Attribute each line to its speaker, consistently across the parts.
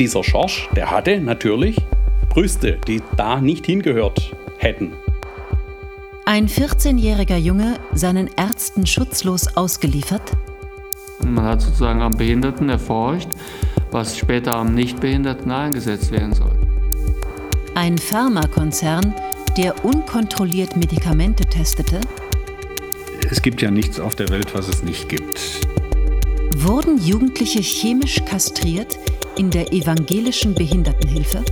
Speaker 1: dieser Schorsch, der hatte natürlich Brüste, die da nicht hingehört hätten.
Speaker 2: Ein 14-jähriger Junge seinen Ärzten schutzlos ausgeliefert?
Speaker 3: Man hat sozusagen am Behinderten erforscht, was später am Nichtbehinderten eingesetzt werden soll.
Speaker 2: Ein Pharmakonzern, der unkontrolliert Medikamente testete?
Speaker 4: Es gibt ja nichts auf der Welt, was es nicht gibt.
Speaker 2: Wurden Jugendliche chemisch kastriert in der evangelischen Behindertenhilfe?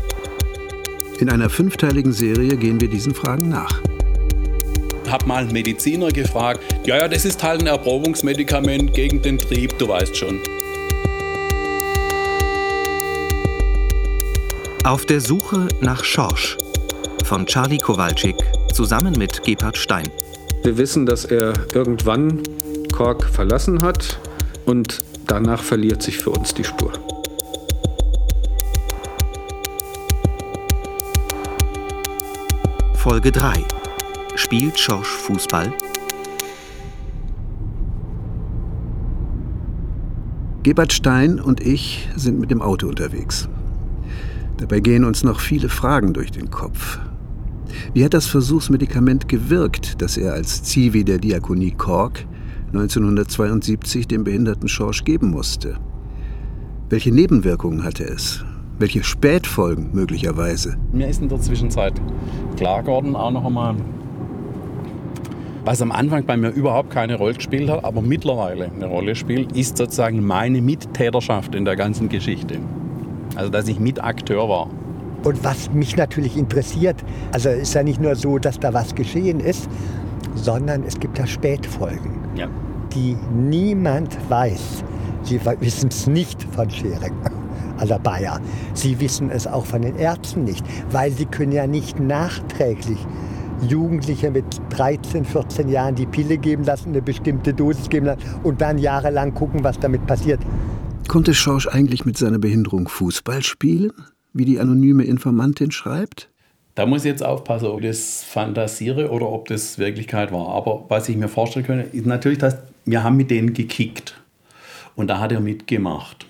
Speaker 5: In einer fünfteiligen Serie gehen wir diesen Fragen nach.
Speaker 1: Hab mal einen Mediziner gefragt, ja, ja, das ist halt ein Erprobungsmedikament gegen den Trieb, du weißt schon.
Speaker 6: Auf der Suche nach Schorsch von Charlie Kowalczyk zusammen mit Gebhard Stein.
Speaker 4: Wir wissen, dass er irgendwann Kork verlassen hat und danach verliert sich für uns die Spur.
Speaker 6: Folge 3. Spielt Schorsch Fußball?
Speaker 5: Gebert Stein und ich sind mit dem Auto unterwegs. Dabei gehen uns noch viele Fragen durch den Kopf. Wie hat das Versuchsmedikament gewirkt, das er als Zivi der Diakonie Kork 1972 dem behinderten Schorsch geben musste? Welche Nebenwirkungen hatte es? Welche Spätfolgen möglicherweise?
Speaker 1: Mir ist in der Zwischenzeit klar geworden, auch noch einmal, was am Anfang bei mir überhaupt keine Rolle gespielt hat, aber mittlerweile eine Rolle spielt, ist sozusagen meine Mittäterschaft in der ganzen Geschichte. Also, dass ich Mitakteur war.
Speaker 7: Und was mich natürlich interessiert, also ist ja nicht nur so, dass da was geschehen ist, sondern es gibt ja Spätfolgen,
Speaker 1: Ja.
Speaker 7: die niemand weiß. Sie wissen es nicht von Schering, also Bayer. Sie wissen es auch von den Ärzten nicht, weil sie können ja nicht nachträglich Jugendliche mit 13, 14 Jahren die Pille geben lassen, eine bestimmte Dosis geben lassen und dann jahrelang gucken, was damit passiert.
Speaker 5: Konnte Schorsch eigentlich mit seiner Behinderung Fußball spielen, wie die anonyme Informantin schreibt?
Speaker 1: Da muss ich jetzt aufpassen, ob ich das fantasiere oder ob das Wirklichkeit war. Aber was ich mir vorstellen könnte, ist natürlich, dass wir haben mit denen gekickt. Und da hat er mitgemacht.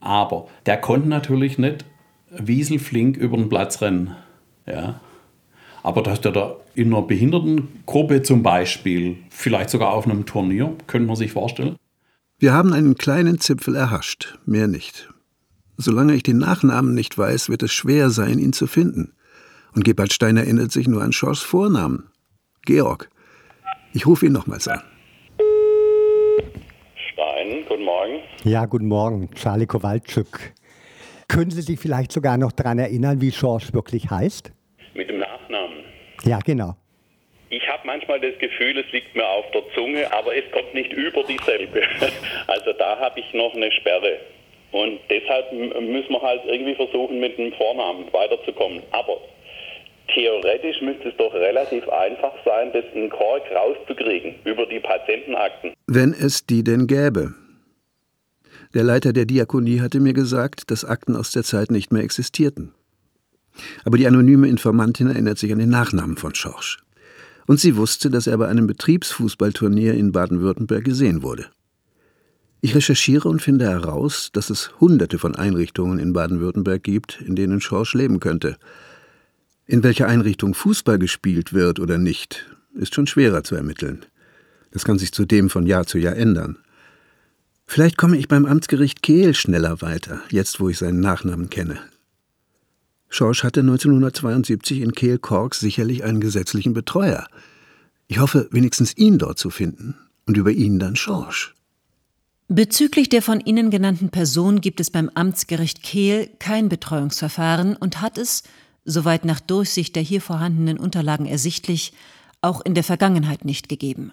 Speaker 1: Aber der konnte natürlich nicht wieselflink über den Platz rennen. Ja. Aber dass der da in einer Behindertengruppe zum Beispiel, vielleicht sogar auf einem Turnier, könnte man sich vorstellen.
Speaker 5: Wir haben einen kleinen Zipfel erhascht, mehr nicht. Solange ich den Nachnamen nicht weiß, wird es schwer sein, ihn zu finden. Und Gebhard Stein erinnert sich nur an Schors Vornamen. Georg. Ich rufe ihn nochmals an.
Speaker 8: Stein, guten Morgen.
Speaker 7: Ja, guten Morgen, Charlie Kowalczyk. Können Sie sich vielleicht sogar noch daran erinnern, wie Schorsch wirklich heißt?
Speaker 8: Mit dem Nachnamen.
Speaker 7: Ja, genau.
Speaker 8: Ich habe manchmal das Gefühl, es liegt mir auf der Zunge, aber es kommt nicht über dieselbe. Also da habe ich noch eine Sperre. Und deshalb müssen wir halt irgendwie versuchen, mit dem Vornamen weiterzukommen. Aber theoretisch müsste es doch relativ einfach sein, das in Kork rauszukriegen über die Patientenakten.
Speaker 5: Wenn es die denn gäbe. Der Leiter der Diakonie hatte mir gesagt, dass Akten aus der Zeit nicht mehr existierten. Aber die anonyme Informantin erinnert sich an den Nachnamen von Schorsch. Und sie wusste, dass er bei einem Betriebsfußballturnier in Baden-Württemberg gesehen wurde. Ich recherchiere und finde heraus, dass es hunderte von Einrichtungen in Baden-Württemberg gibt, in denen Schorsch leben könnte. In welcher Einrichtung Fußball gespielt wird oder nicht, ist schon schwerer zu ermitteln. Das kann sich zudem von Jahr zu Jahr ändern. Vielleicht komme ich beim Amtsgericht Kehl schneller weiter, jetzt wo ich seinen Nachnamen kenne. Schorsch hatte 1972 in Kehl-Kork sicherlich einen gesetzlichen Betreuer. Ich hoffe, wenigstens ihn dort zu finden und über ihn dann Schorsch.
Speaker 2: Bezüglich der von Ihnen genannten Person gibt es beim Amtsgericht Kehl kein Betreuungsverfahren und hat es, soweit nach Durchsicht der hier vorhandenen Unterlagen ersichtlich, auch in der Vergangenheit nicht gegeben.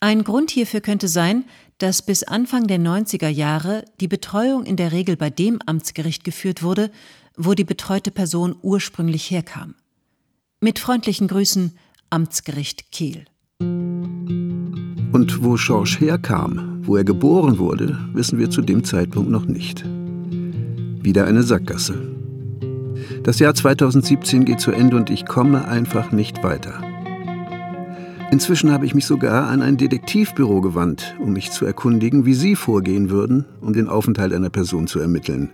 Speaker 2: Ein Grund hierfür könnte sein, dass bis Anfang der 90er Jahre die Betreuung in der Regel bei dem Amtsgericht geführt wurde, wo die betreute Person ursprünglich herkam. Mit freundlichen Grüßen, Amtsgericht Kehl.
Speaker 5: Und wo Schorsch herkam, wo er geboren wurde, wissen wir zu dem Zeitpunkt noch nicht. Wieder eine Sackgasse. Das Jahr 2017 geht zu Ende und ich komme einfach nicht weiter. Inzwischen habe ich mich sogar an ein Detektivbüro gewandt, um mich zu erkundigen, wie Sie vorgehen würden, um den Aufenthalt einer Person zu ermitteln.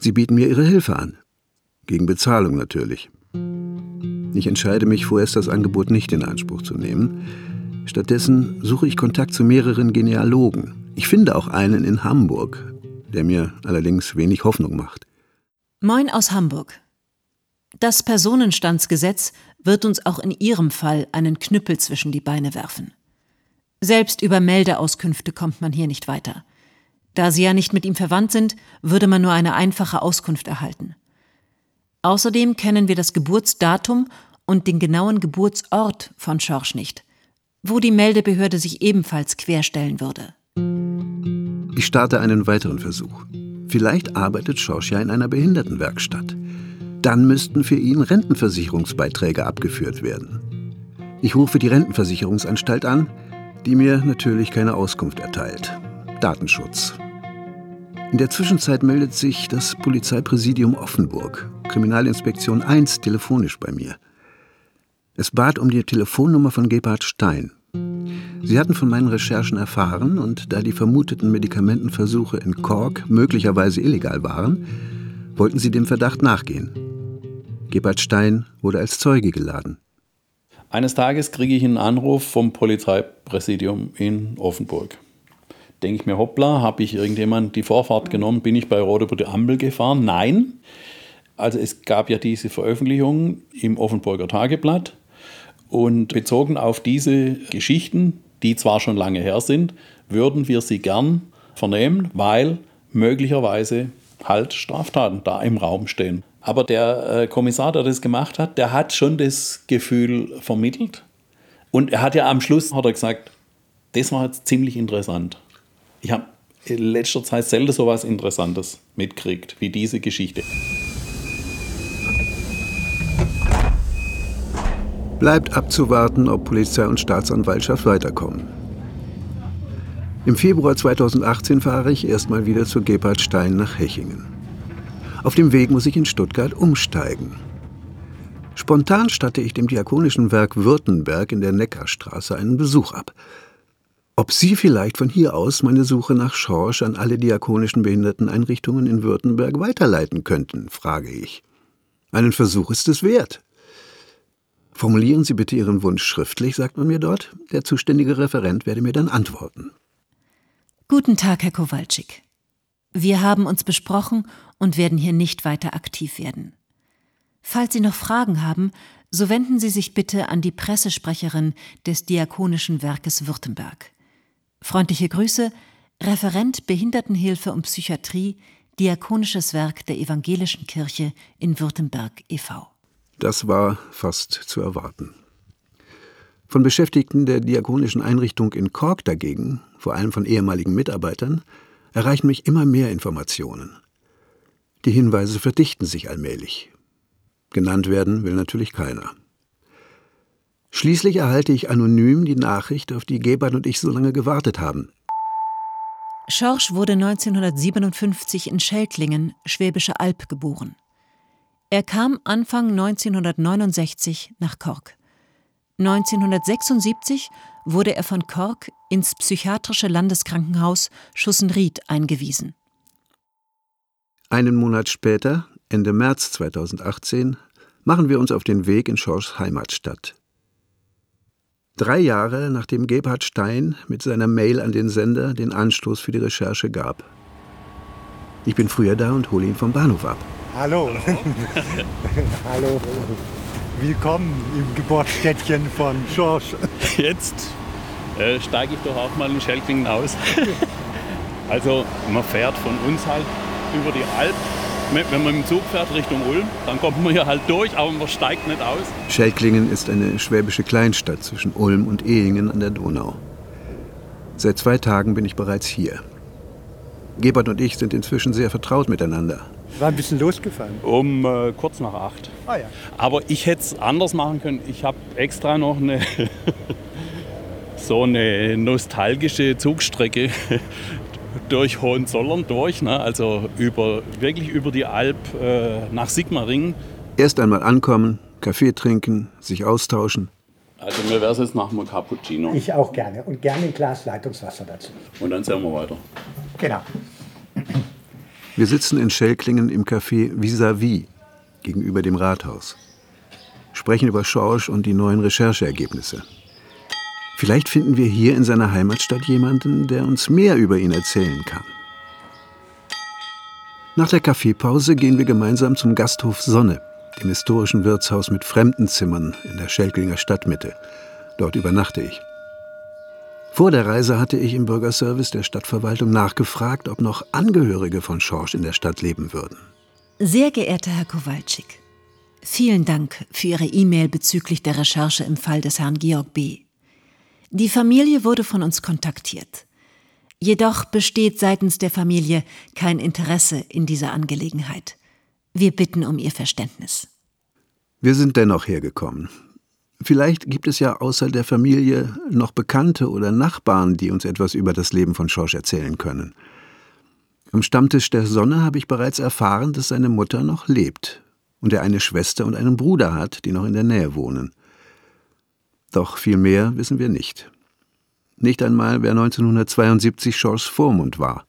Speaker 5: Sie bieten mir ihre Hilfe an. Gegen Bezahlung natürlich. Ich entscheide mich vorerst, das Angebot nicht in Anspruch zu nehmen. Stattdessen suche ich Kontakt zu mehreren Genealogen. Ich finde auch einen in Hamburg, der mir allerdings wenig Hoffnung macht.
Speaker 2: Moin aus Hamburg. Das Personenstandsgesetz wird uns auch in Ihrem Fall einen Knüppel zwischen die Beine werfen. Selbst über Meldeauskünfte kommt man hier nicht weiter. Da Sie ja nicht mit ihm verwandt sind, würde man nur eine einfache Auskunft erhalten. Außerdem kennen wir das Geburtsdatum und den genauen Geburtsort von Schorsch nicht, wo die Meldebehörde sich ebenfalls querstellen würde.
Speaker 5: Ich starte einen weiteren Versuch. Vielleicht arbeitet Schorsch ja in einer Behindertenwerkstatt. Dann müssten für ihn Rentenversicherungsbeiträge abgeführt werden. Ich rufe die Rentenversicherungsanstalt an, die mir natürlich keine Auskunft erteilt. Datenschutz. In der Zwischenzeit meldet sich das Polizeipräsidium Offenburg, Kriminalinspektion 1, telefonisch bei mir. Es bat um die Telefonnummer von Gebhard Stein. Sie hatten von meinen Recherchen erfahren und da die vermuteten Medikamentenversuche in Kork möglicherweise illegal waren, wollten sie dem Verdacht nachgehen. Gebhard Stein wurde als Zeuge geladen.
Speaker 1: Eines Tages kriege ich einen Anruf vom Polizeipräsidium in Offenburg. Denke ich mir, hoppla, habe ich irgendjemand die Vorfahrt genommen? Bin ich bei Rot über die Ampel gefahren? Nein. Also es gab ja diese Veröffentlichung im Offenburger Tageblatt und bezogen auf diese Geschichten, die zwar schon lange her sind, würden wir sie gern vernehmen, weil möglicherweise halt Straftaten da im Raum stehen. Aber der äh, Kommissar, der das gemacht hat, der hat schon das Gefühl vermittelt. Und er hat ja am Schluss hat er gesagt, das war jetzt ziemlich interessant. Ich habe in letzter Zeit selten so etwas Interessantes mitgekriegt wie diese Geschichte.
Speaker 5: Bleibt abzuwarten, ob Polizei und Staatsanwaltschaft weiterkommen. Im Februar 2018 fahre ich erstmal wieder zu Gebhard Stein nach Hechingen. Auf dem Weg muss ich in Stuttgart umsteigen. Spontan statte ich dem Diakonischen Werk Württemberg in der Neckarstraße einen Besuch ab. Ob Sie vielleicht von hier aus meine Suche nach Schorsch an alle diakonischen Behinderteneinrichtungen in Württemberg weiterleiten könnten, frage ich. Einen Versuch ist es wert. Formulieren Sie bitte Ihren Wunsch schriftlich, sagt man mir dort. Der zuständige Referent werde mir dann antworten.
Speaker 2: Guten Tag, Herr Kowalczyk. Wir haben uns besprochen und werden hier nicht weiter aktiv werden. Falls Sie noch Fragen haben, so wenden Sie sich bitte an die Pressesprecherin des Diakonischen Werkes Württemberg. Freundliche Grüße, Referent Behindertenhilfe und Psychiatrie, Diakonisches Werk der Evangelischen Kirche in Württemberg e.V.
Speaker 5: Das war fast zu erwarten. Von Beschäftigten der diakonischen Einrichtung in Kork dagegen, vor allem von ehemaligen Mitarbeitern, erreichen mich immer mehr Informationen. Die Hinweise verdichten sich allmählich. Genannt werden will natürlich keiner. Schließlich erhalte ich anonym die Nachricht, auf die Gebert und ich so lange gewartet haben.
Speaker 2: Schorsch wurde 1957 in Schelklingen, Schwäbische Alb, geboren. Er kam Anfang 1969 nach Kork. 1976 wurde er von Kork ins psychiatrische Landeskrankenhaus Schussenried eingewiesen.
Speaker 5: Einen Monat später, Ende März 2018, machen wir uns auf den Weg in Schorschs Heimatstadt. Drei Jahre nachdem Gebhard Stein mit seiner Mail an den Sender den Anstoß für die Recherche gab. Ich bin früher da und hole ihn vom Bahnhof ab.
Speaker 7: Hallo. Hallo. Willkommen im Geburtsstädtchen von Schorsch.
Speaker 1: Jetzt äh, steige ich doch auch mal in Schelklingen aus. also man fährt von uns halt über die Alp. Wenn man im Zug fährt Richtung Ulm, dann kommt man hier halt durch, aber man steigt nicht aus.
Speaker 5: Schelklingen ist eine schwäbische Kleinstadt zwischen Ulm und Ehingen an der Donau. Seit zwei Tagen bin ich bereits hier. Gebert und ich sind inzwischen sehr vertraut miteinander.
Speaker 7: War ein bisschen losgefahren.
Speaker 1: Um äh, kurz nach acht.
Speaker 7: Ah, ja.
Speaker 1: Aber ich hätte es anders machen können. Ich habe extra noch eine so eine nostalgische Zugstrecke durch Hohenzollern durch, ne? also über, wirklich über die Alp äh, nach Sigmaringen.
Speaker 5: Erst einmal ankommen, Kaffee trinken, sich austauschen.
Speaker 1: Also mir wäre es jetzt nach einem Cappuccino.
Speaker 7: Ich auch gerne. Und gerne ein Glas Leitungswasser dazu.
Speaker 1: Und dann sehen wir weiter.
Speaker 7: Genau.
Speaker 5: Wir sitzen in Schelklingen im Café Vis-à-vis gegenüber dem Rathaus. Sprechen über Schorsch und die neuen Rechercheergebnisse. Vielleicht finden wir hier in seiner Heimatstadt jemanden, der uns mehr über ihn erzählen kann. Nach der Kaffeepause gehen wir gemeinsam zum Gasthof Sonne, dem historischen Wirtshaus mit Fremdenzimmern in der Schelklinger Stadtmitte. Dort übernachte ich. Vor der Reise hatte ich im Bürgerservice der Stadtverwaltung nachgefragt, ob noch Angehörige von Schorsch in der Stadt leben würden.
Speaker 2: Sehr geehrter Herr Kowalczyk, vielen Dank für Ihre E-Mail bezüglich der Recherche im Fall des Herrn Georg B. Die Familie wurde von uns kontaktiert. Jedoch besteht seitens der Familie kein Interesse in dieser Angelegenheit. Wir bitten um Ihr Verständnis.
Speaker 5: Wir sind dennoch hergekommen. Vielleicht gibt es ja außer der Familie noch Bekannte oder Nachbarn, die uns etwas über das Leben von Schorsch erzählen können. Am Stammtisch der Sonne habe ich bereits erfahren, dass seine Mutter noch lebt und er eine Schwester und einen Bruder hat, die noch in der Nähe wohnen. Doch viel mehr wissen wir nicht. Nicht einmal, wer 1972 Schorschs Vormund war.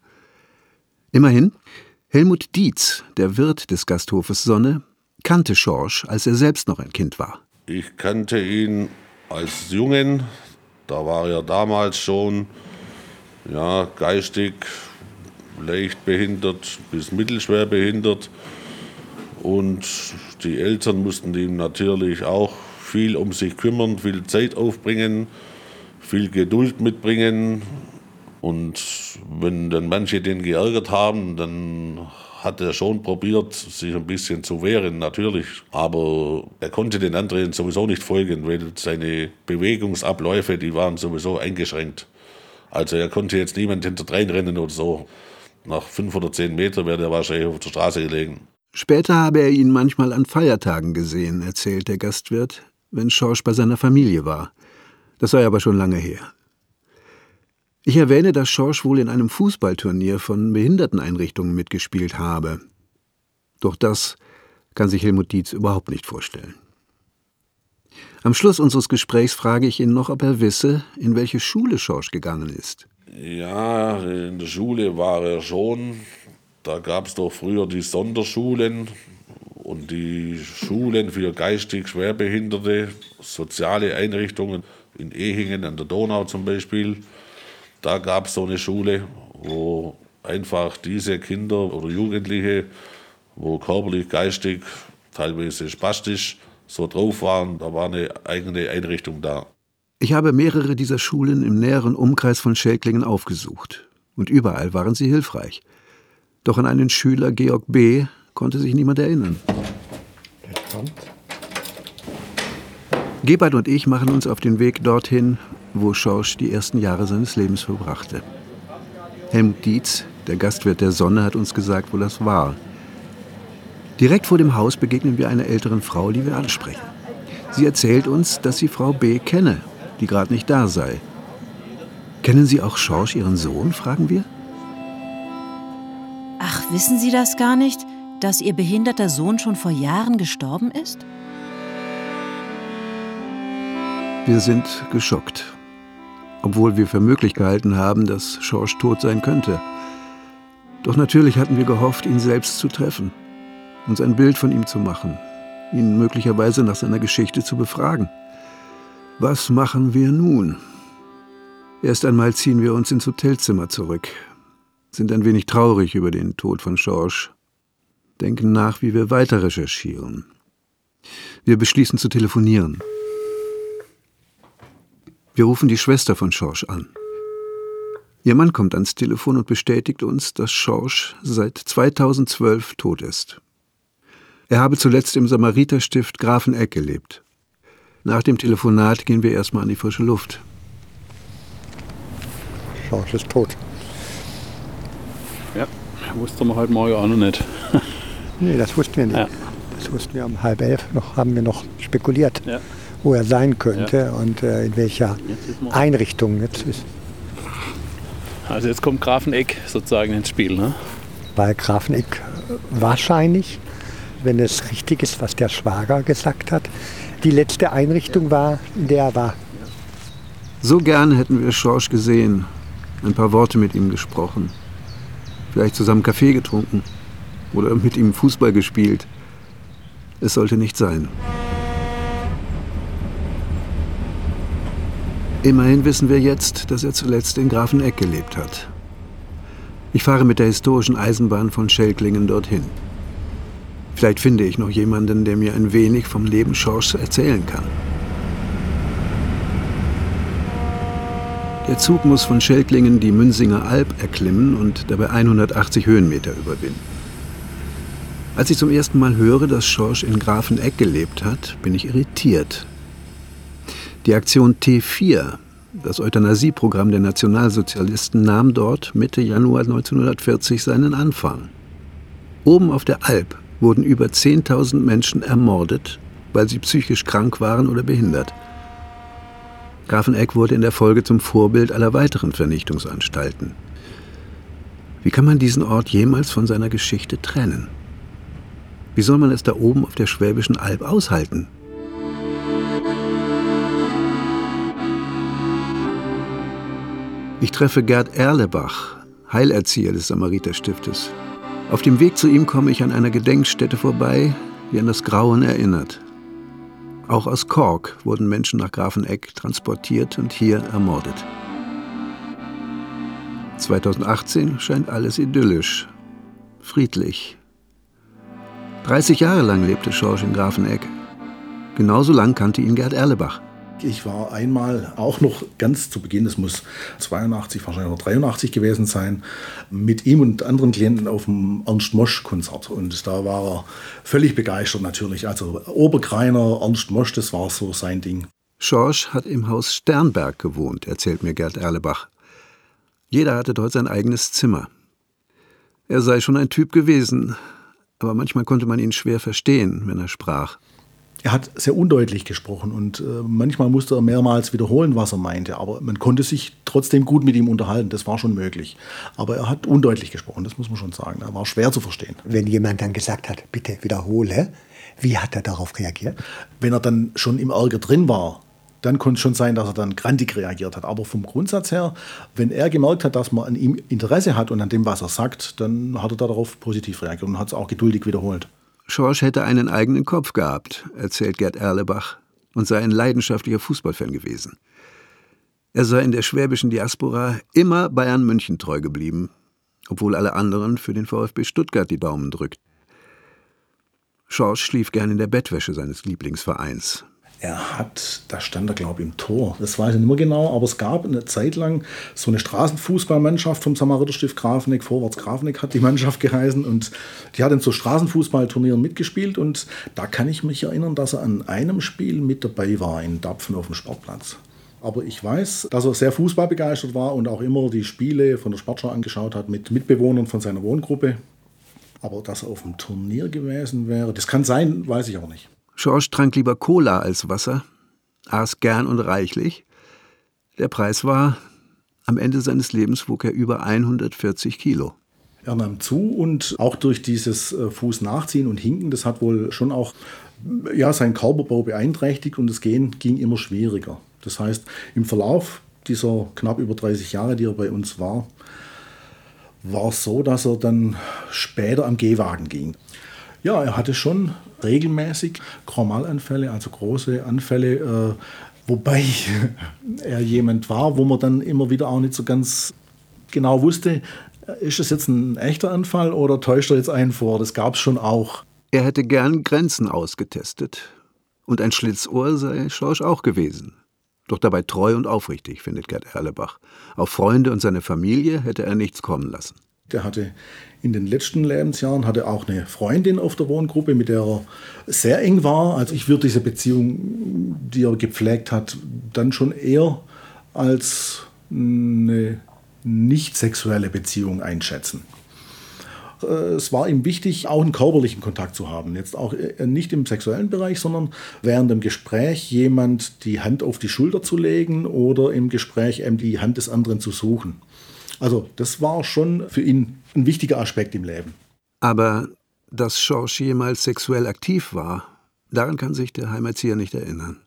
Speaker 5: Immerhin, Helmut Dietz, der Wirt des Gasthofes Sonne, kannte Schorsch, als er selbst noch ein Kind war.
Speaker 9: Ich kannte ihn als Jungen, da war er damals schon ja, geistig leicht behindert bis mittelschwer behindert. Und die Eltern mussten ihm natürlich auch viel um sich kümmern, viel Zeit aufbringen, viel Geduld mitbringen. Und wenn dann manche den geärgert haben, dann hat er schon probiert, sich ein bisschen zu wehren, natürlich. Aber er konnte den anderen sowieso nicht folgen, weil seine Bewegungsabläufe, die waren sowieso eingeschränkt. Also er konnte jetzt niemand hinterdrein rennen oder so. Nach fünf oder zehn Metern wäre er wahrscheinlich auf der Straße gelegen.
Speaker 5: Später habe er ihn manchmal an Feiertagen gesehen, erzählt der Gastwirt, wenn Schorsch bei seiner Familie war. Das sei aber schon lange her. Ich erwähne, dass Schorsch wohl in einem Fußballturnier von Behinderteneinrichtungen mitgespielt habe. Doch das kann sich Helmut Dietz überhaupt nicht vorstellen. Am Schluss unseres Gesprächs frage ich ihn noch, ob er wisse, in welche Schule Schorsch gegangen ist.
Speaker 9: Ja, in der Schule war er schon. Da gab es doch früher die Sonderschulen und die Schulen für geistig Schwerbehinderte, soziale Einrichtungen in Ehingen an der Donau zum Beispiel. Da gab es so eine Schule, wo einfach diese Kinder oder Jugendliche, wo körperlich, geistig, teilweise spastisch so drauf waren, da war eine eigene Einrichtung da.
Speaker 5: Ich habe mehrere dieser Schulen im näheren Umkreis von Schelklingen aufgesucht. Und überall waren sie hilfreich. Doch an einen Schüler, Georg B., konnte sich niemand erinnern. Gebert und ich machen uns auf den Weg dorthin, wo Schorsch die ersten Jahre seines Lebens verbrachte. Helmut Dietz, der Gastwirt der Sonne, hat uns gesagt, wo das war. Direkt vor dem Haus begegnen wir einer älteren Frau, die wir ansprechen. Sie erzählt uns, dass sie Frau B. kenne, die gerade nicht da sei. Kennen Sie auch Schorsch, Ihren Sohn? fragen wir.
Speaker 2: Ach, wissen Sie das gar nicht, dass Ihr behinderter Sohn schon vor Jahren gestorben ist?
Speaker 5: Wir sind geschockt obwohl wir für möglich gehalten haben, dass Schorsch tot sein könnte. Doch natürlich hatten wir gehofft, ihn selbst zu treffen, uns ein Bild von ihm zu machen, ihn möglicherweise nach seiner Geschichte zu befragen. Was machen wir nun? Erst einmal ziehen wir uns ins Hotelzimmer zurück, sind ein wenig traurig über den Tod von Schorsch, denken nach, wie wir weiter recherchieren. Wir beschließen zu telefonieren. Wir rufen die Schwester von Schorsch an. Ihr Mann kommt ans Telefon und bestätigt uns, dass Schorsch seit 2012 tot ist. Er habe zuletzt im Samariterstift Grafeneck gelebt. Nach dem Telefonat gehen wir erstmal an die frische Luft.
Speaker 7: Schorsch ist tot.
Speaker 1: Ja, wussten wir heute Morgen auch noch nicht.
Speaker 7: nee, das wussten wir nicht. Ja. Das wussten wir um halb elf noch, haben wir noch spekuliert. Ja wo er sein könnte ja. und äh, in welcher Einrichtung jetzt ist.
Speaker 1: Also jetzt kommt Grafeneck sozusagen ins Spiel, ne?
Speaker 7: Bei Grafeneck wahrscheinlich, wenn es richtig ist, was der Schwager gesagt hat, die letzte Einrichtung war, in der er war.
Speaker 5: So gern hätten wir Schorsch gesehen, ein paar Worte mit ihm gesprochen. Vielleicht zusammen Kaffee getrunken oder mit ihm Fußball gespielt. Es sollte nicht sein. Immerhin wissen wir jetzt, dass er zuletzt in Grafeneck gelebt hat. Ich fahre mit der historischen Eisenbahn von Schelklingen dorthin. Vielleicht finde ich noch jemanden, der mir ein wenig vom Leben Schorschs erzählen kann. Der Zug muss von Schelklingen die Münsinger Alb erklimmen und dabei 180 Höhenmeter überwinden. Als ich zum ersten Mal höre, dass Schorsch in Grafeneck gelebt hat, bin ich irritiert. Die Aktion T4, das Euthanasieprogramm der Nationalsozialisten, nahm dort Mitte Januar 1940 seinen Anfang. Oben auf der Alp wurden über 10.000 Menschen ermordet, weil sie psychisch krank waren oder behindert. Grafeneck wurde in der Folge zum Vorbild aller weiteren Vernichtungsanstalten. Wie kann man diesen Ort jemals von seiner Geschichte trennen? Wie soll man es da oben auf der Schwäbischen Alb aushalten? Ich treffe Gerd Erlebach, Heilerzieher des Samariterstiftes. Auf dem Weg zu ihm komme ich an einer Gedenkstätte vorbei, die an das Grauen erinnert. Auch aus Kork wurden Menschen nach Grafeneck transportiert und hier ermordet. 2018 scheint alles idyllisch, friedlich. 30 Jahre lang lebte Schorsch in Grafeneck. Genauso lang kannte ihn Gerd Erlebach.
Speaker 10: Ich war einmal auch noch ganz zu Beginn, das muss 82, wahrscheinlich oder 83 gewesen sein, mit ihm und anderen Klienten auf dem Ernst Mosch-Konzert. Und da war er völlig begeistert natürlich. Also Oberkreiner, Ernst Mosch, das war so sein Ding.
Speaker 5: Schorsch hat im Haus Sternberg gewohnt, erzählt mir Gerd Erlebach. Jeder hatte dort sein eigenes Zimmer. Er sei schon ein Typ gewesen, aber manchmal konnte man ihn schwer verstehen, wenn er sprach.
Speaker 10: Er hat sehr undeutlich gesprochen und äh, manchmal musste er mehrmals wiederholen, was er meinte. Aber man konnte sich trotzdem gut mit ihm unterhalten. Das war schon möglich. Aber er hat undeutlich gesprochen, das muss man schon sagen. Er war schwer zu verstehen.
Speaker 7: Wenn jemand dann gesagt hat, bitte wiederhole, wie hat er darauf reagiert?
Speaker 10: Wenn er dann schon im Ärger drin war, dann konnte es schon sein, dass er dann grantig reagiert hat. Aber vom Grundsatz her, wenn er gemerkt hat, dass man an ihm Interesse hat und an dem, was er sagt, dann hat er darauf positiv reagiert und hat es auch geduldig wiederholt.
Speaker 5: Schorsch hätte einen eigenen Kopf gehabt, erzählt Gerd Erlebach, und sei ein leidenschaftlicher Fußballfan gewesen. Er sei in der schwäbischen Diaspora immer Bayern München treu geblieben, obwohl alle anderen für den VfB Stuttgart die Daumen drückten. Schorsch schlief gern in der Bettwäsche seines Lieblingsvereins.
Speaker 10: Er hat, da stand er glaube ich im Tor, das weiß ich nicht mehr genau, aber es gab eine Zeit lang so eine Straßenfußballmannschaft vom Samariterstift Grafeneck, Vorwärts Grafeneck hat die Mannschaft geheißen und die hat in so Straßenfußballturnieren mitgespielt und da kann ich mich erinnern, dass er an einem Spiel mit dabei war in Dapfen auf dem Sportplatz. Aber ich weiß, dass er sehr fußballbegeistert war und auch immer die Spiele von der Sportschau angeschaut hat mit Mitbewohnern von seiner Wohngruppe. Aber dass er auf dem Turnier gewesen wäre, das kann sein, weiß ich auch nicht.
Speaker 5: Schorsch trank lieber Cola als Wasser, aß gern und reichlich. Der Preis war, am Ende seines Lebens wog er über 140 Kilo.
Speaker 10: Er nahm zu und auch durch dieses äh, Fuß nachziehen und hinken, das hat wohl schon auch ja, seinen Körperbau beeinträchtigt und das Gehen ging immer schwieriger. Das heißt, im Verlauf dieser knapp über 30 Jahre, die er bei uns war, war es so, dass er dann später am Gehwagen ging. Ja, er hatte schon regelmäßig Chromalanfälle, also große Anfälle, äh, wobei er jemand war, wo man dann immer wieder auch nicht so ganz genau wusste, ist das jetzt ein echter Anfall oder täuscht er jetzt einen vor? Das gab es schon auch.
Speaker 5: Er hätte gern Grenzen ausgetestet. Und ein Schlitzohr sei Schorsch auch gewesen. Doch dabei treu und aufrichtig, findet Gerd Erlebach. Auf Freunde und seine Familie hätte er nichts kommen lassen.
Speaker 10: Der hatte in den letzten Lebensjahren hatte auch eine Freundin auf der Wohngruppe, mit der er sehr eng war. Also ich würde diese Beziehung, die er gepflegt hat, dann schon eher als eine nicht sexuelle Beziehung einschätzen. Äh, es war ihm wichtig, auch einen körperlichen Kontakt zu haben. Jetzt auch äh, nicht im sexuellen Bereich, sondern während dem Gespräch jemand die Hand auf die Schulter zu legen oder im Gespräch eben die Hand des anderen zu suchen. Also das war schon für ihn ein wichtiger Aspekt im Leben.
Speaker 5: Aber dass Schorsch jemals sexuell aktiv war, daran kann sich der Heimerzieher nicht erinnern.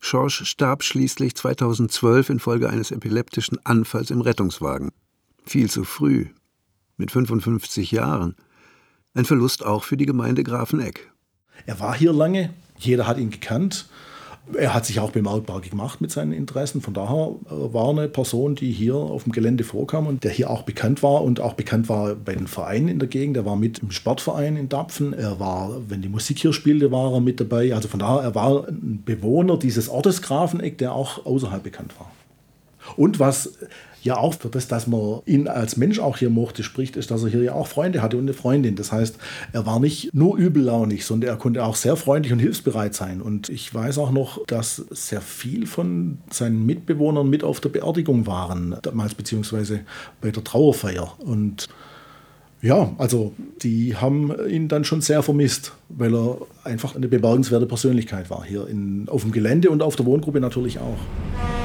Speaker 5: Schorsch starb schließlich 2012 infolge eines epileptischen Anfalls im Rettungswagen. Viel zu früh. mit 55 Jahren. Ein Verlust auch für die Gemeinde Grafeneck.
Speaker 10: Er war hier lange, jeder hat ihn gekannt. Er hat sich auch bemerkbar gemacht mit seinen Interessen. Von daher äh, war eine Person, die hier auf dem Gelände vorkam und der hier auch bekannt war und auch bekannt war bei den Vereinen in der Gegend. Er war mit im Sportverein in Dapfen. Er war, wenn die Musik hier spielte, war er mit dabei. Also von daher, er war ein Bewohner dieses Ortes Grafeneck, der auch außerhalb bekannt war. Und was ja auch für das, dass man ihn als Mensch auch hier mochte, spricht, ist, dass er hier ja auch Freunde hatte und eine Freundin. Das heißt, er war nicht nur übellaunig, sondern er konnte auch sehr freundlich und hilfsbereit sein. Und ich weiß auch noch, dass sehr viel von seinen Mitbewohnern mit auf der Beerdigung waren, damals beziehungsweise bei der Trauerfeier. Und ja, also die haben ihn dann schon sehr vermisst, weil er einfach eine bemerkenswerte Persönlichkeit war, hier in, auf dem Gelände und auf der Wohngruppe natürlich auch.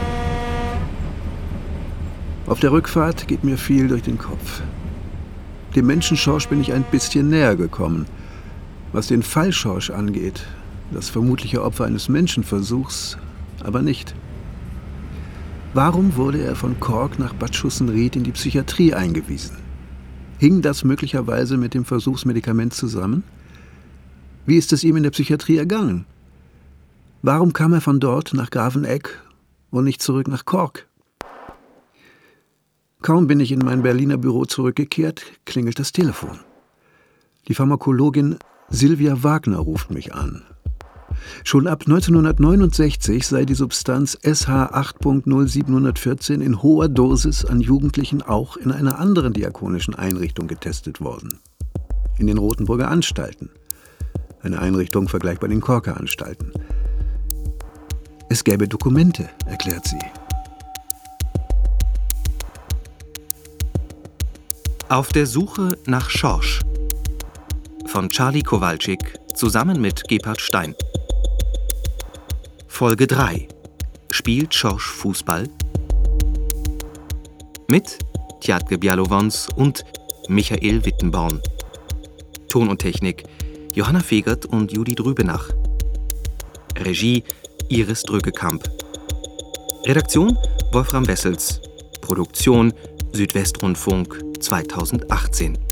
Speaker 5: Auf der Rückfahrt geht mir viel durch den Kopf. Dem Menschenschorsch bin ich ein bisschen näher gekommen. Was den Fallschorsch angeht, das vermutliche Opfer eines Menschenversuchs, aber nicht. Warum wurde er von Kork nach Bad Schussenried in die Psychiatrie eingewiesen? Hing das möglicherweise mit dem Versuchsmedikament zusammen? Wie ist es ihm in der Psychiatrie ergangen? Warum kam er von dort nach Grafeneck und nicht zurück nach Kork? Kaum bin ich in mein Berliner Büro zurückgekehrt, klingelt das Telefon. Die Pharmakologin Silvia Wagner ruft mich an. Schon ab 1969 sei die Substanz SH 8.0714 in hoher Dosis an Jugendlichen auch in einer anderen diakonischen Einrichtung getestet worden. In den Rotenburger Anstalten. Eine Einrichtung vergleichbar den Korker Anstalten. Es gäbe Dokumente, erklärt sie.
Speaker 6: Auf der Suche nach Schorsch von Charlie Kowalczyk zusammen mit Gebhard Stein. Folge 3 Spielt Schorsch Fußball? Mit Tjatke Bialowons und Michael Wittenborn. Ton und Technik Johanna Fegert und Judith Rübenach. Regie Iris Drückekamp. Redaktion Wolfram Wessels. Produktion Südwestrundfunk 2018